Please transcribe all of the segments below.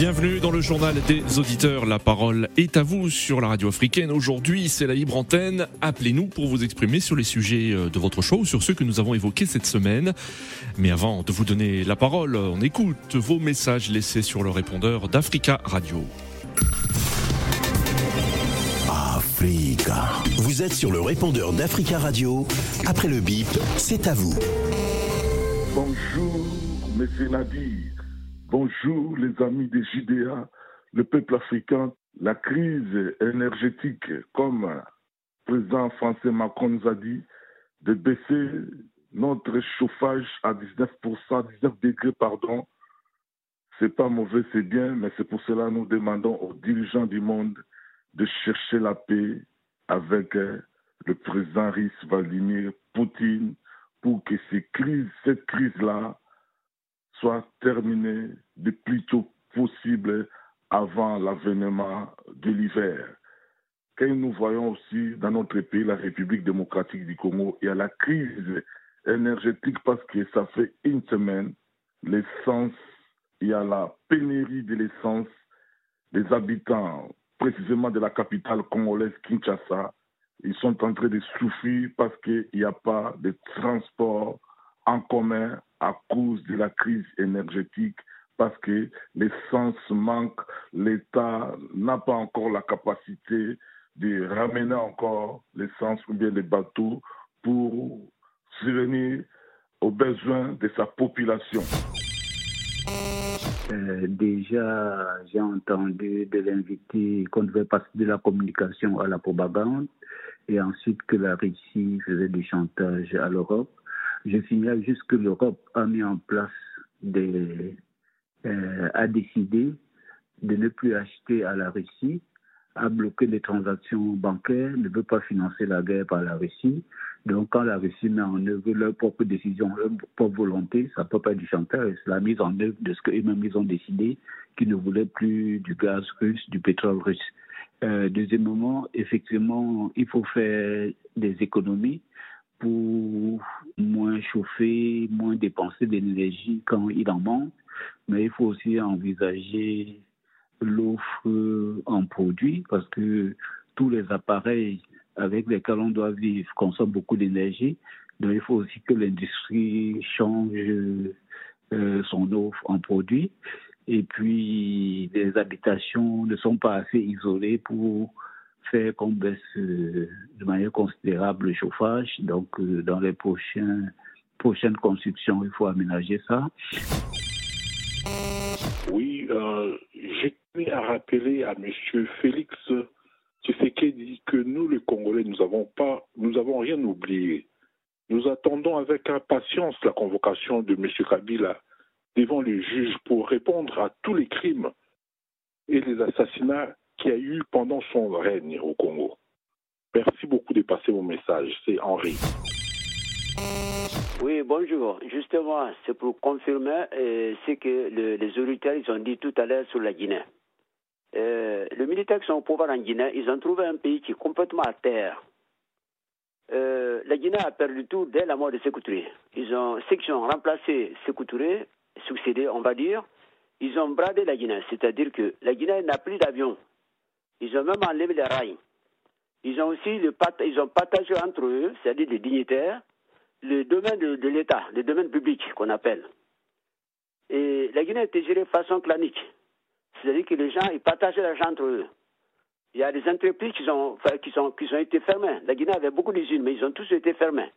Bienvenue dans le journal des auditeurs. La parole est à vous sur la radio africaine. Aujourd'hui, c'est la libre antenne. Appelez-nous pour vous exprimer sur les sujets euh, de votre show, sur ceux que nous avons évoqués cette semaine. Mais avant de vous donner la parole, on écoute vos messages laissés sur le répondeur d'Africa Radio. Africa. Vous êtes sur le répondeur d'Africa Radio. Après le bip, c'est à vous. Bonjour, Monsieur Nadir. Bonjour, les amis des JDA, le peuple africain. La crise énergétique, comme le président français Macron nous a dit, de baisser notre chauffage à 19%, 19 degrés, pardon. C'est pas mauvais, c'est bien, mais c'est pour cela que nous demandons aux dirigeants du monde de chercher la paix avec euh, le président russe Vladimir Poutine pour que ces crises, cette crise-là soit terminée le plus tôt possible avant l'avènement de l'hiver. Quand nous voyons aussi dans notre pays, la République démocratique du Congo, il y a la crise énergétique parce que ça fait une semaine, l'essence, il y a la pénurie de l'essence. Les habitants précisément de la capitale congolaise Kinshasa. Ils sont en train de souffrir parce qu'il n'y a pas de transport en commun à cause de la crise énergétique, parce que l'essence manque, l'État n'a pas encore la capacité de ramener encore l'essence ou bien les bateaux pour subvenir aux besoins de sa population. Euh, déjà, j'ai entendu de l'inviter qu'on devait passer de la communication à la propagande et ensuite que la Russie faisait du chantage à l'Europe. Je signale juste que l'Europe a mis en place euh, a décidé de ne plus acheter à la Russie a bloqué les transactions bancaires, ne veut pas financer la guerre par la Russie. Donc, quand la Russie met en œuvre leur propre décision, leur propre volonté, ça ne peut pas être du chantage, c'est la mise en œuvre de ce qu'eux-mêmes ils ont décidé, qu'ils ne voulaient plus du gaz russe, du pétrole russe. Euh, deuxièmement, effectivement, il faut faire des économies pour moins chauffer, moins dépenser d'énergie quand il en manque, mais il faut aussi envisager l'offre en produits parce que tous les appareils avec lesquels on doit vivre consomment beaucoup d'énergie. Donc il faut aussi que l'industrie change euh, son offre en produits. Et puis les habitations ne sont pas assez isolées pour faire qu'on baisse euh, de manière considérable le chauffage. Donc euh, dans les prochaines constructions, il faut aménager ça. Oui, euh, j'ai à rappeler à M. Félix dit que nous, les Congolais, nous n'avons pas, nous avons rien oublié. Nous attendons avec impatience la convocation de M. Kabila devant les juges pour répondre à tous les crimes et les assassinats qu'il y a eu pendant son règne au Congo. Merci beaucoup de passer mon message. C'est Henri. Oui, bonjour. Justement, c'est pour confirmer euh, ce que les ils ont dit tout à l'heure sur la Guinée. Euh, les militaires qui sont au pouvoir en Guinée, ils ont trouvé un pays qui est complètement à terre. Euh, la Guinée a perdu tout dès la mort de Sékou ont, ceux qui ont remplacé Sékou Touré, succédé, on va dire, ils ont bradé la Guinée. C'est-à-dire que la Guinée n'a plus d'avion. Ils ont même enlevé les rails. Ils ont aussi ils ont partagé entre eux, c'est-à-dire les dignitaires, le domaine de, l'État, le domaine public qu'on appelle. Et la Guinée était gérée de façon clanique. C'est-à-dire que les gens, ils partageaient l'argent entre eux. Il y a des entreprises qui, ont, qui, qui ont été fermées. La Guinée avait beaucoup d'usines, mais ils ont tous été fermés.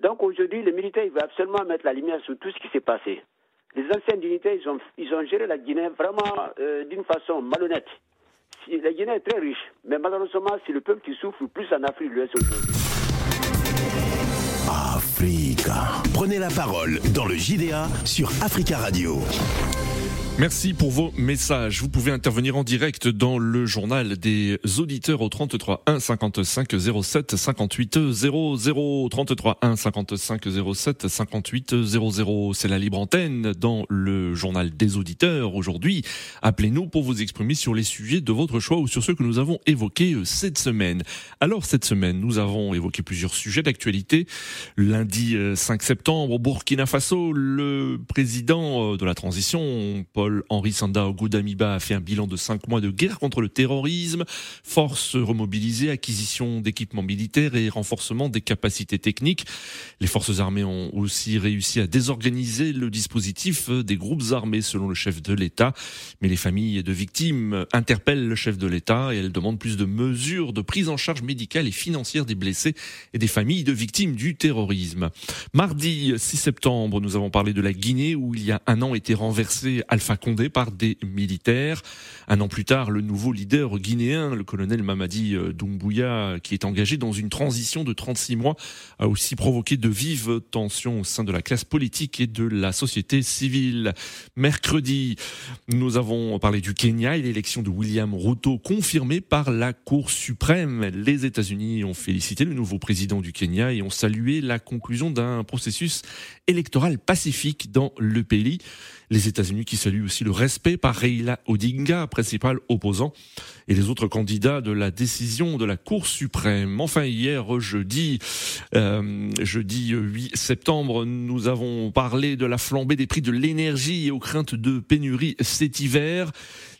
Donc aujourd'hui, les militaires, ils veulent absolument mettre la lumière sur tout ce qui s'est passé. Les anciens dignitaires, ils ont, ils ont géré la Guinée vraiment euh, d'une façon malhonnête. La Guinée est très riche, mais malheureusement, c'est le peuple qui souffre plus en Afrique de l'Ouest aujourd'hui. Africa. Prenez la parole dans le JDA sur Africa Radio. Merci pour vos messages. Vous pouvez intervenir en direct dans le journal des auditeurs au 33 1 55 07 58 00 33 1 55 07 58 00. C'est la libre antenne dans le journal des auditeurs aujourd'hui. Appelez-nous pour vous exprimer sur les sujets de votre choix ou sur ceux que nous avons évoqués euh, cette semaine. Alors cette semaine, nous avons évoqué plusieurs sujets d'actualité. Lundi 5 euh, septembre au Burkina Faso, le président euh, de la transition Paul-Henri Sanda Goudamiba a fait un bilan de cinq mois de guerre contre le terrorisme, forces remobilisées, acquisition d'équipements militaires et renforcement des capacités techniques. Les forces armées ont aussi réussi à désorganiser le dispositif des groupes armés selon le chef de l'État. Mais les familles de victimes interpellent le chef de l'État et elles demandent plus de mesures de prise en charge médicale et financière des blessés et des familles de victimes du terrorisme. Mardi 6 septembre, nous avons parlé de la Guinée où il y a un an était renversé Alpha Condé par des militaires. Un an plus tard, le nouveau leader guinéen, le colonel Mamadi euh, Doumbouya, qui est engagé dans une transition de 36 mois, a aussi provoqué de vives tensions au sein de la classe politique et de la société civile. Mercredi, nous avons parlé du Kenya et l'élection de William Ruto confirmée par la Cour suprême. Les États-Unis ont félicité le nouveau président du Kenya et ont salué la conclusion d'un processus électoral pacifique dans le pays. Les États-Unis qui saluent aussi le respect par Raila Odinga, principal opposant, et les autres candidats de la décision de la Cour suprême. Enfin, hier, jeudi, euh, jeudi 8 septembre, nous avons parlé de la flambée des prix de l'énergie et aux craintes de pénurie cet hiver.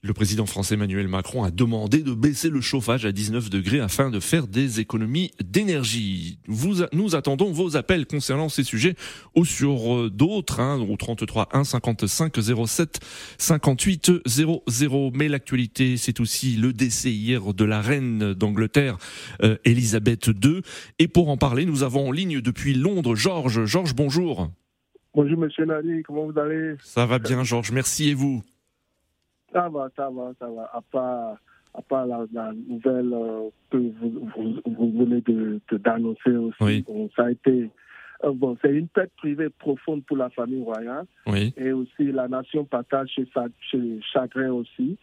Le président français Emmanuel Macron a demandé de baisser le chauffage à 19 degrés afin de faire des économies d'énergie. Vous, nous attendons vos appels concernant ces sujets ou sur euh, d'autres, hein, au 33 1 55 07 58 00. Mais l'actualité, c'est aussi le décès hier de la reine d'Angleterre, euh, Elisabeth II. Et pour en parler, nous avons en ligne depuis Londres Georges. Georges, bonjour. Bonjour Monsieur Nani, comment vous allez? Ça va bien Georges, merci et vous? Ça va, ça va, ça va. À part, à part la, nouvelle euh, que vous, vous, venez d'annoncer de, aussi, ça a été. Euh, bon, c'est une perte privée profonde pour la famille royale. Oui. Et aussi, la nation partage chez, chez chagrin aussi.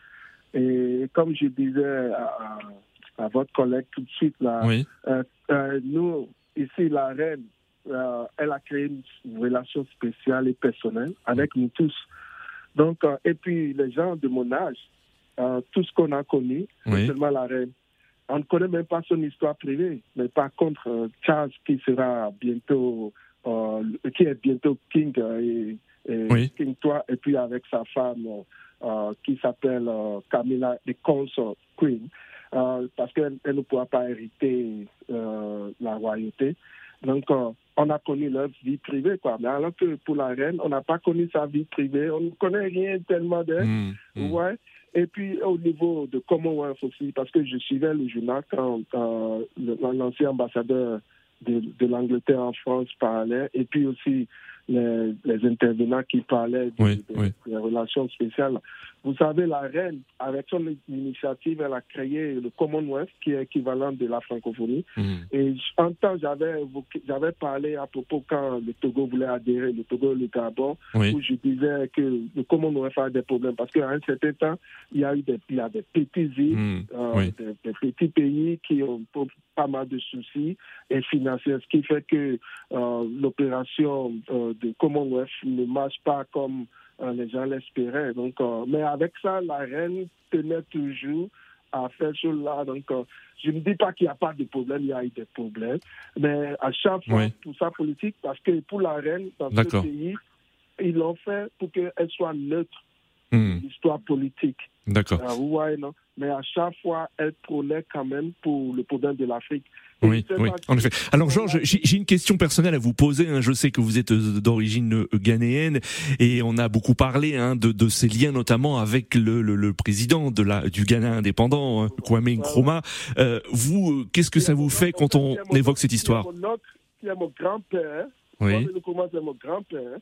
Et comme je disais à, à, votre collègue tout de suite, là, oui. euh, nous, ici, la reine, elle a créé une relation spéciale et personnelle avec nous tous. Donc, euh, et puis les gens de mon âge, euh, tout ce qu'on a connu, seulement la reine. On ne connaît même pas son histoire privée. Mais par contre, euh, Charles, qui sera bientôt, qui est bientôt King et, King toi, et puis avec sa femme qui s'appelle Camilla the Consort Queen, parce qu'elle ne pourra pas hériter la royauté. Donc, on a connu leur vie privée, quoi. Mais alors que pour la reine, on n'a pas connu sa vie privée, on ne connaît rien tellement d'elle. Mmh, mmh. Ouais. Et puis au niveau de Commonwealth aussi, parce que je suivais le journal quand, l'ancien ambassadeur de, de l'Angleterre en France parlait, et puis aussi les, les intervenants qui parlaient des relations spéciales. Vous savez, la reine, avec son initiative, elle a créé le Commonwealth, qui est équivalent de la francophonie. Mhm. Et en temps, j'avais j'avais parlé à propos quand le Togo voulait adhérer, le Togo et le Gabon, où je disais que le Commonwealth a des problèmes. Parce qu'à un certain temps, il y a eu des, il y a des petits îles, mhm. euh, des, petits pays qui ont pas mal de soucis et financiers, ce qui fait que euh, l'opération euh, de Commonwealth ne marche pas comme les gens l'espéraient. Donc, euh, mais avec ça, la reine tenait toujours à faire cela. Donc, euh, je ne dis pas qu'il n'y a pas de problème, il y a eu des problèmes. Mais à chaque fois, tout ça politique, parce que pour la reine, dans ce pays, ils l'ont fait pour qu'elle soit neutre. Hmm. L'histoire politique. D'accord. voyez, non? Mais à chaque fois, elle prônait quand même pour le problème de l'Afrique. Oui, oui, en effet. Alors Georges, j'ai une question personnelle à vous poser. Hein. Je sais que vous êtes euh, d'origine euh, ghanéenne et on a beaucoup parlé hein, de, de, ces liens, notamment avec le, le, le, président de la, du Ghana indépendant, hein, Kwame Nkrumah. Euh, vous, qu'est-ce que ça vous fait quand on évoque cette histoire mon grand-père. Oui. Kwame Nkrumah, c'est mon grand-père.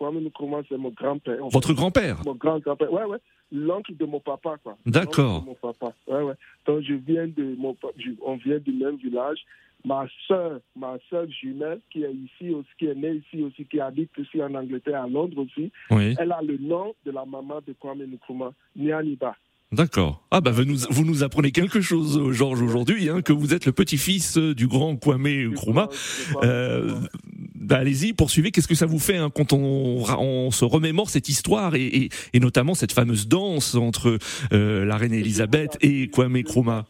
Kwame Nkrumah, c'est mon grand-père. Votre grand-père Mon grand-grand-père, ouais, ouais l'oncle de mon papa, quoi. D'accord. Mon papa. Ouais, ouais. Donc je viens de mon, on vient du même village. ma soeur, ma soeur jumelle, qui est ici aussi, qui est née ici aussi, qui habite ici en Angleterre, à Londres aussi, Oui. elle a le nom de la maman de Kwame Nkrumah, Nyaniba. D'accord. Ah bah vous nous, vous nous apprenez quelque chose, Georges, aujourd'hui, hein, que vous êtes le petit-fils du grand Kwame Nkrumah. Euh, bah allez-y, poursuivez. Qu'est-ce que ça vous fait hein, quand on, se remémore cette histoire et, et, et notamment cette fameuse danse entre euh, la reine Elisabeth et Kwame Nkrumah?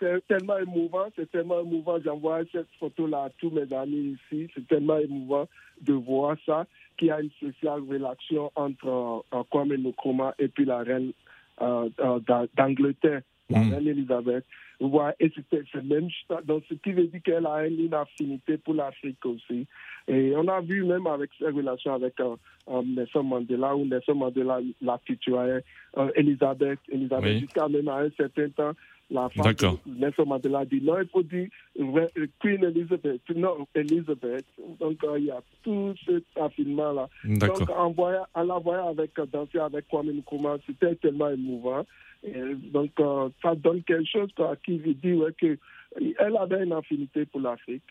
C'est tellement émouvant, c'est tellement émouvant. J'envoie cette photo-là à tous mes amis ici. C'est tellement émouvant de voir ça, qu'il y a une spéciale relation entre euh, Kwame Nkrumah et puis la reine euh, euh, d'A- d'Angleterre, la Mm. reine Elisabeth. Vous voyez, et c'est même. Donc, ce qui veut dire qu'elle a une affinité pour l'Afrique aussi. Et on a vu même avec ses relations avec euh, euh, Nelson Mandela, où Nelson Mandela la tutoyait, euh, Elisabeth, Elisabeth Oui. jusqu'à même à un certain temps, la femme de Nelson Mandela dit non, il faut dire Queen Elizabeth, non, Elizabeth. Donc, euh, il y a tout cet affinement-là. Donc, en, voyant, en la voyant avec, euh, danser avec Kwame Nkrumah, c'était tellement émouvant. Et donc, ça donne quelque chose quoi, qui veut dire ouais, que elle avait une affinité pour l'Afrique,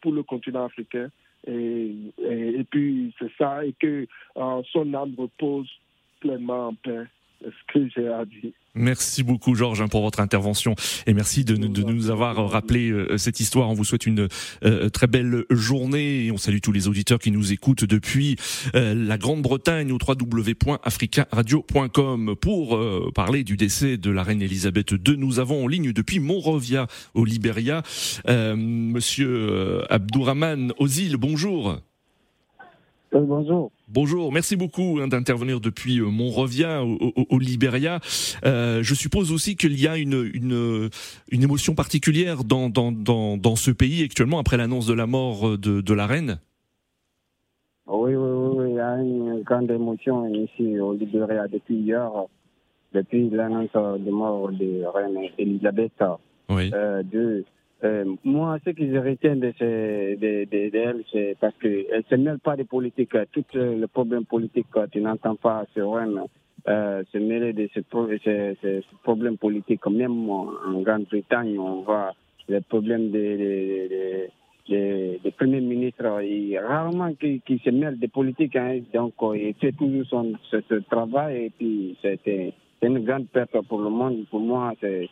pour le continent africain. Et, puis, c'est ça, et que euh, son âme repose pleinement en paix. Merci beaucoup Georges hein, pour votre intervention et merci de, nous avoir rappelé euh, cette histoire. On vous souhaite une euh, très belle journée et on salue tous les auditeurs qui nous écoutent depuis euh, la Grande-Bretagne au www.africaradio.com pour parler du décès de la reine Elisabeth II. Nous avons en ligne depuis Monrovia au Libéria Monsieur Abdourahman Ozil. Bonjour. Bonjour. Bonjour, merci beaucoup hein, d'intervenir depuis euh, Monrovia au, au, au Libéria. Euh, je suppose aussi qu'il y a une, une, une émotion particulière dans, dans, dans, dans ce pays actuellement après l'annonce de la mort de, de la reine. Oui, oui, oui, il y a une grande émotion ici au Libéria depuis hier, depuis l'annonce de mort de la reine Elisabeth Oui. euh. Euh, moi, ce que je retiens de, ce, de, de, de c'est parce qu'elle ne se mêle pas de politique. Tout le problème politique, tu n'entends pas reine euh, se mêler de ce, pro- ce, ce, ce problème politique. Même en Grande-Bretagne, on voit les problèmes des de, de, premiers ministres. Il rarement qui, se mêle de politique. Hein. Donc, euh, il fait toujours son, ce, travail et puis c'est une grande perte pour le monde. Pour moi, c'est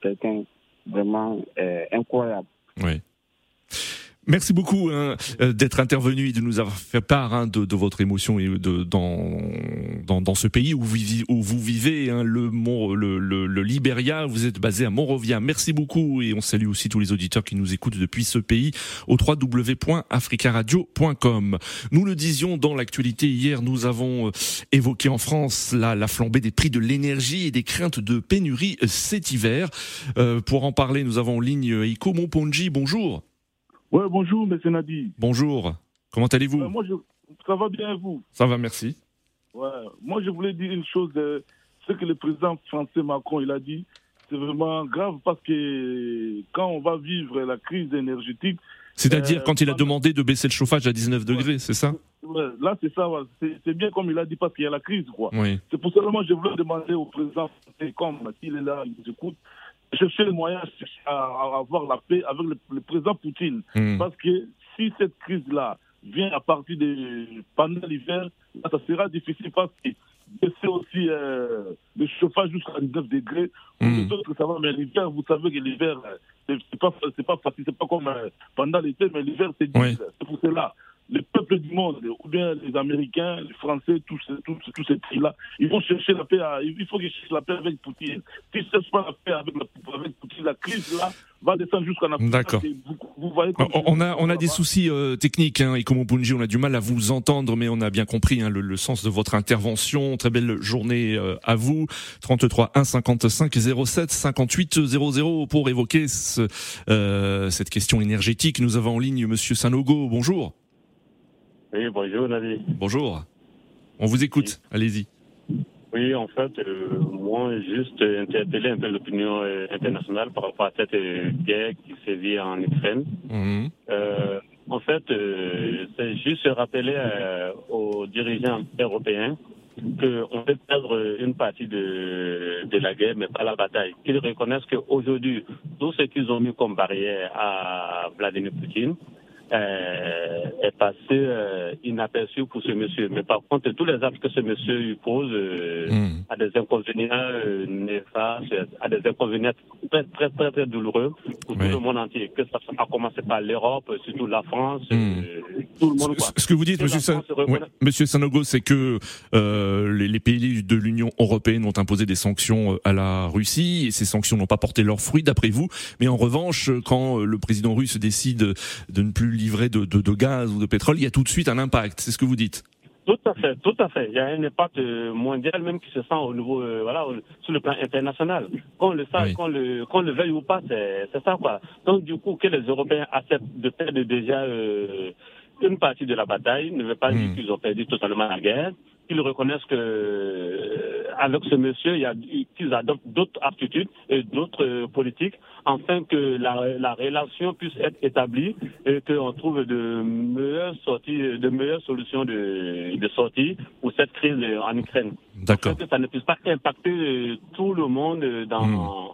quelqu'un vraiment euh, incroyable. Oui. Merci beaucoup hein, euh, d'être intervenu et de nous avoir fait part hein, de, de votre émotion et de, dans, dans, dans ce pays où vous, où vous vivez, hein, le, le, le, le. Vous êtes basé à Monrovia. Merci beaucoup et on salue aussi tous les auditeurs qui nous écoutent depuis ce pays au www.africaradio.com. Nous le disions dans l'actualité hier, nous avons euh, évoqué en France la, la flambée des prix de l'énergie et des craintes de pénurie euh, cet hiver. Euh, pour en parler, nous avons en ligne Iko Monponji. Bonjour. Oui, bonjour, M. Nadi. Bonjour. Comment allez-vous Euh, moi, je... Ça va bien, vous? Ça va, merci. Ouais. Moi, je voulais dire une chose. euh, ce que le président français Macron il a dit, c'est vraiment grave parce que quand on va vivre la crise énergétique, C'est-à-dire Euh, quand il a demandé de baisser le chauffage à 19 degrés, c'est ça? Ouais, là, c'est ça. C'est c'est bien comme il a dit parce qu'il y a la crise, quoi. Oui. C'est pour ça que moi, je voulais demander au président français, comme s'il est là, il nous écoute, chercher le moyen à, à avoir la paix avec le, le président Poutine. Hmm. Parce que si cette crise-là vient à partir de pendant l'hiver, ça sera difficile parce que baisser aussi euh, le chauffage jusqu'à 19 degrés. Mm. autres, ça va, mais l'hiver, vous savez que l'hiver, euh, c'est c'est pas, c'est pas facile, c'est pas comme euh, pendant l'été, mais l'hiver, c'est dur. Oui. C'est pour cela. Le peuple du monde, ou bien les Américains, les Français, tous, ces- tous, tous ces pays-là, ils vont chercher la paix. à- il faut qu'ils cherchent la paix avec Poutine. S'ils ne cherchent pas la paix avec, la- avec Poutine, la crise là va descendre jusqu'en Afrique. D'accord. Et Vous, vous voyez comme On a, on a des soucis euh, techniques, hein, et comme on a du mal à vous entendre, mais on a bien compris hein, le, le sens de votre intervention. Très belle journée euh, à vous. 33 1 55 07 58 00 pour évoquer ce, euh, cette question énergétique. Nous avons en ligne Monsieur Sanogo. Bonjour. Oui, bonjour Nadi. Bonjour. On vous écoute. Allez-y. Oui, en fait, euh, moi, juste interpeller un peu l'opinion euh, internationale par rapport à cette euh, guerre qui sévit en Ukraine. Mhm. Euh, en fait, euh, c'est juste rappeler aux dirigeants européens qu'on peut perdre une partie de, de la guerre, mais pas la bataille. Qu'ils reconnaissent qu'aujourd'hui, tout ce qu'ils ont mis comme barrière à Vladimir Poutine, euh, est passé euh, inaperçu pour ce monsieur. Mais par contre, tous les actes que ce monsieur pose euh, a des inconvénients euh, néfastes, a des inconvénients très, très, très, très douloureux pour Oui. tout le monde entier. Que ça a commencé par l'Europe, surtout la France, Hmm. euh, tout le monde. Quoi. Ce que vous dites, Monsieur, San- Monsieur Sanogo, c'est que euh, les, les pays de l'Union européenne ont imposé des sanctions à la Russie et ces sanctions n'ont pas porté leurs fruits, d'après vous. Mais en revanche, quand le président russe décide de ne plus livrer de, de- de gaz ou de pétrole, il y a tout de suite un impact. C'est ce que vous dites. Tout à fait, tout à fait. Il y a un impact euh, mondial même qui se sent au niveau, euh, voilà, sur le plan international. Qu'on le sache, Oui. qu'on le, qu'on le veuille ou pas, c'est, ça quoi. Donc du coup, que les Européens acceptent de perdre déjà euh, une partie de la bataille, ne veut pas Hmm. dire qu'ils ont perdu totalement la guerre. Qu'ils reconnaissent que avec ce monsieur, il y a, qu'ils adoptent d'autres aptitudes et d'autres euh, politiques, afin que la, la relation puisse être établie et qu'on trouve de meilleures sorties, de meilleures solutions de, de sortie pour cette crise en Ukraine. D'accord. Que ça ne puisse pas impacter euh, tout le monde dans. Hmm.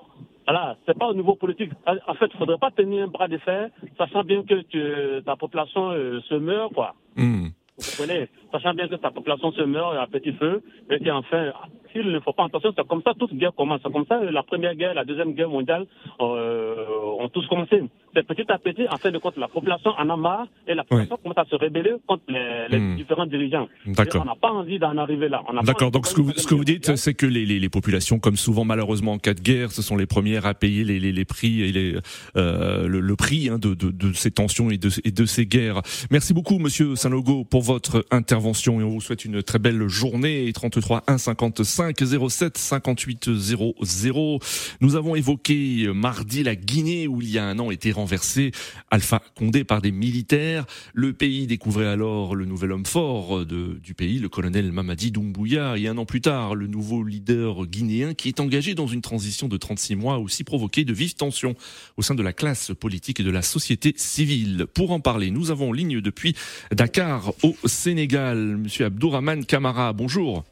Voilà, c'est pas au niveau politique. En fait, il faudrait pas tenir un bras de fer, sachant bien que tu- ta population euh, se meurt, quoi. Hmm. Vous comprenez? Sachant bien que ta population se meurt à petit feu, et qu'enfin, s'il ne faut pas attention, c'est comme ça toute guerre commence. C'est comme ça la première guerre, la deuxième guerre mondiale euh, ont tous commencé. C'est petit à petit, en fin de compte, la population en a marre et la population commence à se rébeller contre les, les Hmm. différents dirigeants. D'accord. On n'a pas envie d'en arriver là. D'accord. Donc ce que vous, ce que vous dites, c'est que les, les, les populations, comme souvent malheureusement en cas de guerre, ce sont les premières à payer les, les, les prix et les, euh, le, le prix hein, de, de, de ces tensions et de, et de ces guerres. Merci beaucoup, Monsieur Sanogo, pour votre intervention et on vous souhaite une très belle journée. 33 1 55 07 58 00. Nous avons évoqué euh, mardi la Guinée où il y a un an était renversé Alpha Condé par des militaires. Le pays découvrait alors le nouvel homme fort de, du pays, le colonel Mamadi Doumbouya, et un an plus tard, le nouveau leader guinéen qui est engagé dans une transition de 36 mois aussi provoqué de vives tensions au sein de la classe politique et de la société civile. Pour en parler, nous avons en ligne depuis Dakar au Sénégal, monsieur Abdourahman Kamara. Bonjour.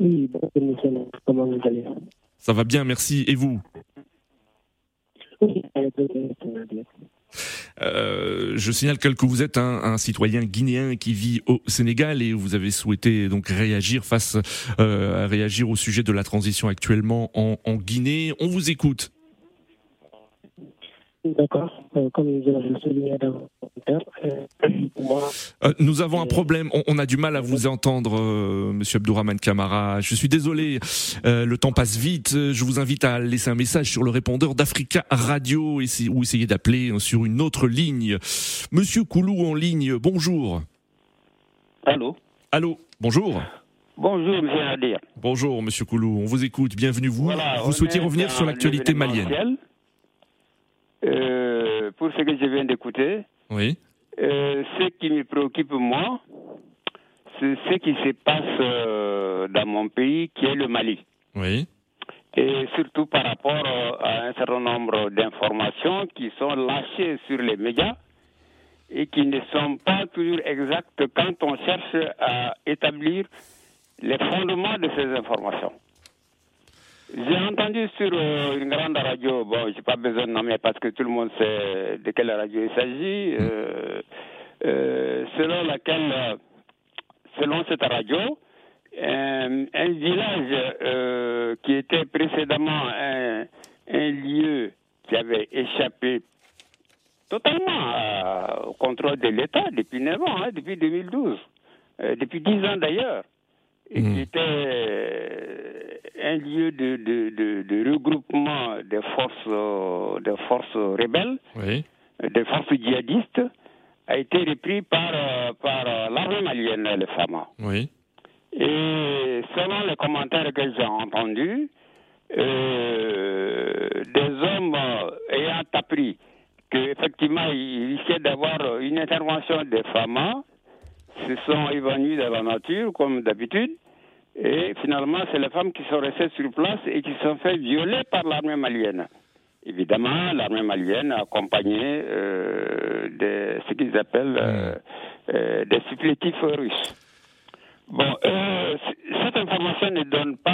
Oui, bonjour, monsieur. Comment vous allez? Ça va bien, merci. Et vous Oui, ça va bien, ça va bien. Euh, je signale que vous êtes un, citoyen guinéen qui vit au Sénégal et vous avez souhaité donc réagir face euh, à réagir au sujet de la transition actuellement en, en Guinée. On vous écoute. D'accord. Euh, comme je commentaire, euh, Euh, nous avons un problème. On, on a du mal à vous entendre, euh, Monsieur Abdourahman Kamara. Je suis désolé. Euh, le temps passe vite. Je vous invite à laisser un message sur le répondeur d'Africa Radio essayer- ou essayer d'appeler euh, sur une autre ligne. Monsieur Koulou en ligne. Bonjour. Allô? Allô? Bonjour. Bonjour, monsieur Nadir. Bonjour, Monsieur Koulou. On vous écoute. Bienvenue. Vous, Voilà, vous souhaitiez revenir sur l'actualité malienne. Euh, pour ce que je viens d'écouter, Oui. euh, ce qui me préoccupe, moi, c'est ce qui se passe euh, dans mon pays, qui est le Mali. Oui. Et surtout par rapport à un certain nombre d'informations qui sont lâchées sur les médias et qui ne sont pas toujours exactes quand on cherche à établir les fondements de ces informations. J'ai entendu sur euh, une grande radio, bon, j'ai pas besoin de nommer parce que tout le monde sait de quelle radio il s'agit, euh, euh, selon laquelle, selon cette radio, un village qui était précédemment un, lieu qui avait échappé totalement au contrôle de l'État depuis 9 ans, hein, depuis 2012, euh, depuis 10 ans d'ailleurs, et qui était un lieu de, de, de, de regroupement des forces, euh, des forces rebelles, Oui. des forces djihadistes, a été repris par, euh, par euh, l'armée malienne, le FAMA. Oui. Et selon les commentaires que j'ai entendus, euh, des hommes ayant appris qu'effectivement il risquait d'avoir une intervention des FAMA se sont évanouis dans la nature, comme d'habitude. Et finalement, c'est les femmes qui sont restées sur place et qui sont fait violer par l'armée malienne. Évidemment, l'armée malienne accompagnée euh, de ce qu'ils appellent hmm. euh, euh, des supplétifs russes. Bon, cette information ne donne pas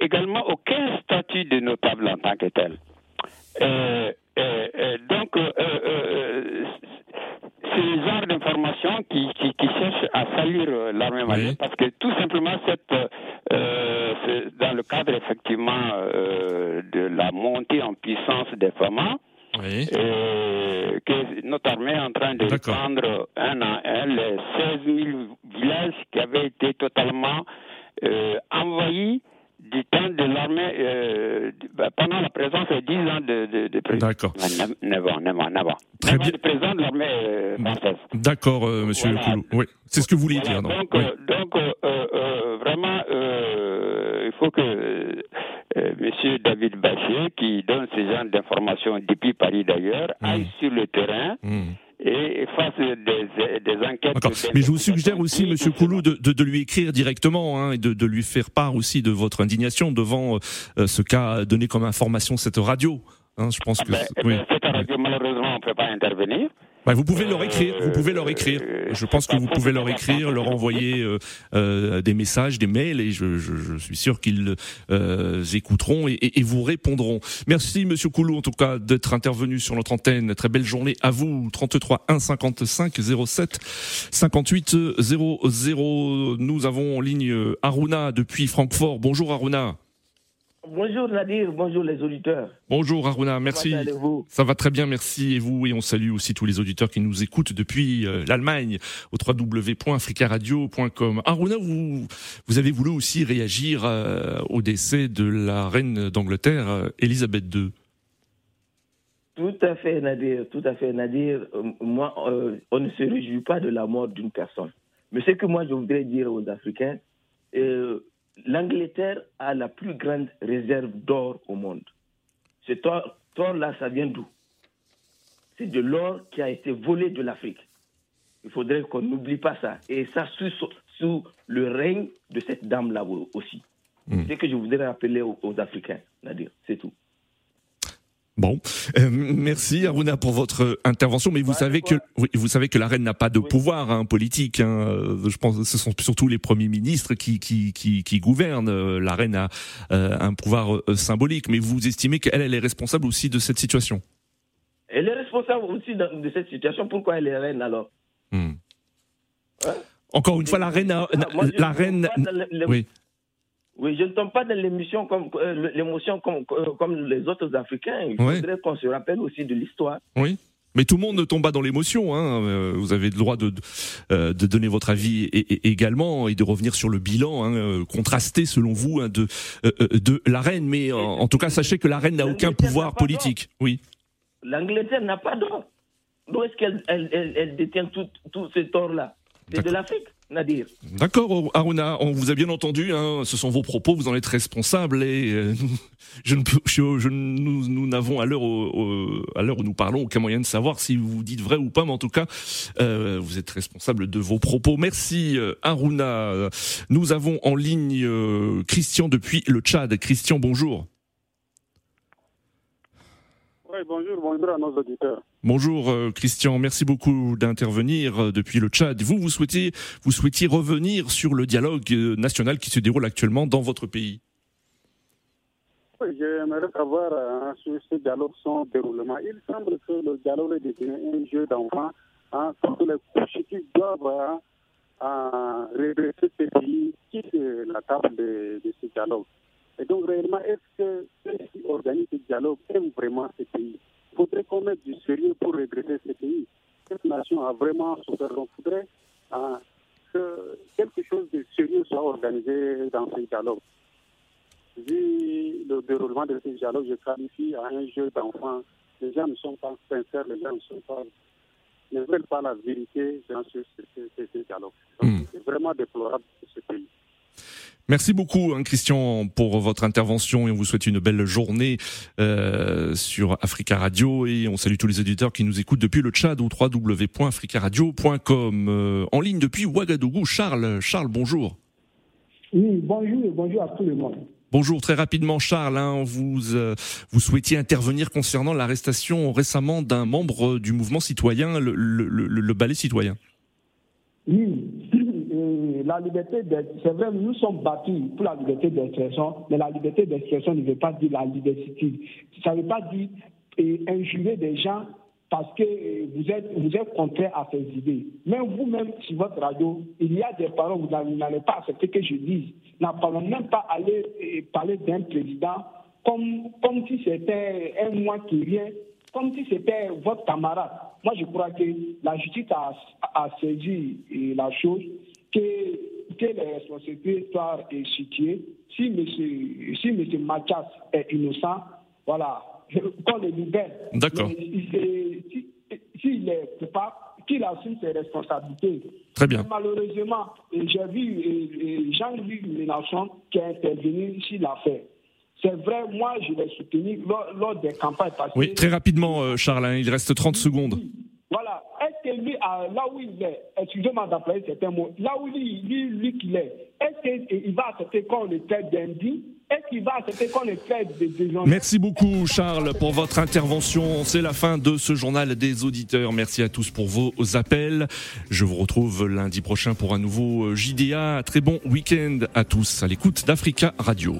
également aucun statut de notable en tant que tel. Euh, euh, euh, donc, c'est le genre d'information qui, qui, qui, cherche à salir l'armée malienne parce que tout simplement, cette, dans le cadre effectivement de la montée en puissance des femmes, oui. que notre armée est en train de prendre un à un les 16 000 villages qui avaient été totalement euh, envahis du temps de l'armée euh, bah, pendant la présence de 10 ans de, de, de président. D'accord. 9 ans, 9 ans, 9 ans. Très bien. de président de l'armée euh, française. D'accord, euh, monsieur voilà. Koulou. Oui, c'est ce que vous vouliez voilà, dire. Non? Donc, oui. donc euh, vraiment, il faut que monsieur David Bachet, qui donne ce genre d'informations depuis Paris d'ailleurs, Mmh. aille sur le terrain. Mmh et fasse des, des enquêtes. D'accord. Mais je vous suggère aussi, Monsieur Koulou, de, de, de, lui écrire directement hein, et de, de, lui faire part aussi de votre indignation devant euh, ce qu'a donné comme information cette radio. Hein, je pense que ben, oui. cette radio, malheureusement, on ne peut pas intervenir. Bah, vous pouvez leur écrire, vous pouvez leur écrire. Je pense que vous pouvez leur écrire, leur envoyer euh, euh, des messages, des mails, et je, je, je suis sûr qu'ils euh, écouteront et, et, et, vous répondront. Merci Monsieur Koulou, en tout cas, d'être intervenu sur notre antenne. Très belle journée à vous. 33 1 55 07 58 00. Nous avons en ligne Aruna depuis Francfort. Bonjour Aruna. Bonjour Nadir, bonjour les auditeurs. Bonjour Aruna, merci. Comment Ça va très bien, merci. Et vous, et on salue aussi tous les auditeurs qui nous écoutent depuis euh, l'Allemagne au www.africaradio.com. Aruna, vous, vous avez voulu aussi réagir euh, au décès de la reine d'Angleterre, euh, Elisabeth II. Tout à fait, Nadir, tout à fait, Nadir. moi, on ne se réjouit pas de la mort d'une personne. Mais ce que moi, je voudrais dire aux Africains, l'Angleterre a la plus grande réserve d'or au monde. Ce or-là, ça vient d'où? C'est de l'or qui a été volé de l'Afrique. Il faudrait qu'on n'oublie pas ça. Et ça sous, sous le règne de cette dame-là aussi. Mmh. C'est ce que je voudrais rappeler aux, aux Africains, Nadir. C'est tout. Bon, euh, merci Aruna pour votre intervention. Mais vous ouais, savez que oui, vous savez que la reine n'a pas de oui. pouvoir hein, politique. Hein. Je pense que ce sont surtout les premiers ministres qui qui qui, qui gouvernent. La reine a euh, un pouvoir euh, symbolique. Mais vous estimez qu'elle elle est responsable aussi de cette situation? Elle est responsable aussi de, de cette situation. Pourquoi elle est reine alors? Hmm. hein? Encore une fois, la reine, a, Moi, la reine, oui. Oui, je ne tombe pas dans l'émotion comme, euh, l'émotion comme, euh, comme les autres Africains. Il faudrait qu'on se rappelle aussi de l'histoire. Oui. Mais tout le monde ne tombe pas dans l'émotion. Hein. Euh, Vous avez le droit de, donner votre avis également et de revenir sur le bilan hein, contrasté selon vous hein, de, de la reine. Mais en, en tout cas, sachez que la reine n'a aucun pouvoir politique. Oui. L'Angleterre n'a pas d'or. D'où est-ce qu'elle elle, elle, elle détient tout, tout ce tort-là C'est de l'Afrique. D'accord, Aruna, on vous a bien entendu. Hein, ce sont vos propos, vous en êtes responsable et euh, je ne peux, je, je, nous, n'avons à l'heure à où nous parlons aucun moyen de savoir si vous dites vrai ou pas, mais en tout cas, euh, vous êtes responsable de vos propos. Merci, euh, Aruna. Nous avons en ligne euh, Christian depuis le Tchad. Christian, bonjour. Oui, bonjour, bonjour à nos auditeurs. Bonjour euh, Christian, merci beaucoup d'intervenir euh, depuis le Tchad. Vous, vous souhaitiez, vous souhaitiez revenir sur le dialogue euh, national qui se déroule actuellement dans votre pays Oui, j'aimerais savoir sur ce dialogue, son déroulement. Il semble que le dialogue est devenu un jeu d'enfants. Hein, que les couches qui doivent hein, redresser ce pays quittent la table de, de ce dialogue. Et donc, réellement, est-ce que ceux qui organisent ce dialogue aiment vraiment ce pays? Il faudrait qu'on mette du sérieux pour regretter ce pays. Cette nation a vraiment souffert. Donc, il faudrait hein, que quelque chose de sérieux soit organisé dans ce dialogue. Vu le déroulement de ce dialogue, je qualifie à un jeu d'enfants. Les gens ne sont pas sincères, les gens ne, sont pas, ne veulent pas la vérité dans ce, ce, ce, ce dialogue. Mmh. C'est vraiment déplorable pour ce pays. Merci beaucoup, hein, Christian, pour votre intervention et on vous souhaite une belle journée euh, sur Africa Radio et on salue tous les auditeurs qui nous écoutent depuis le Tchad au www.africaradio.com. Euh, en ligne depuis Ouagadougou, Charles. Charles, bonjour. Oui, bonjour et bonjour à tout le monde. Bonjour, très rapidement, Charles. Hein, vous euh, vous souhaitiez intervenir concernant l'arrestation récemment d'un membre du mouvement citoyen, le, le, le, le ballet citoyen. Oui, la liberté c'est vrai, nous sommes battus pour la liberté d'expression, mais la liberté d'expression ne veut pas dire la liberté. Ça ne veut pas dire injurer des gens parce que vous êtes, vous êtes contraire à ces idées. Même vous-même, sur votre radio, il y a des paroles, vous n'allez pas accepter que je dise. N'allons même pas aller parler d'un président comme, comme si c'était un moi qui vient, comme si c'était votre camarade. Moi, je crois que la justice a, a saisi la chose, que, que les responsabilités soient situées. Si M. Si monsieur Mathias est innocent, voilà, qu'on le libère. D'accord. S'il est coupable, qu'il assume ses responsabilités. Très bien. malheureusement, j'ai vu Jean-Luc Mélenchon qui a intervenu sur l'affaire. C'est vrai, moi, je l'ai soutenu lors, des campagnes passées. Oui, très rapidement, euh, Charles, hein, il reste 30 secondes. Lui, là où il est, excusez-moi d'employer certains mots, là où lui, lui, lui qu'il est, est-ce qu'il va accepter qu'on le traite d'indigne est-ce qu'il va accepter qu'on le traite de gens? Merci beaucoup Charles pour votre intervention. C'est la fin de ce journal des auditeurs. Merci à tous pour vos appels. Je vous retrouve lundi prochain pour un nouveau JDA. Très bon week-end à tous à l'écoute d'Africa Radio.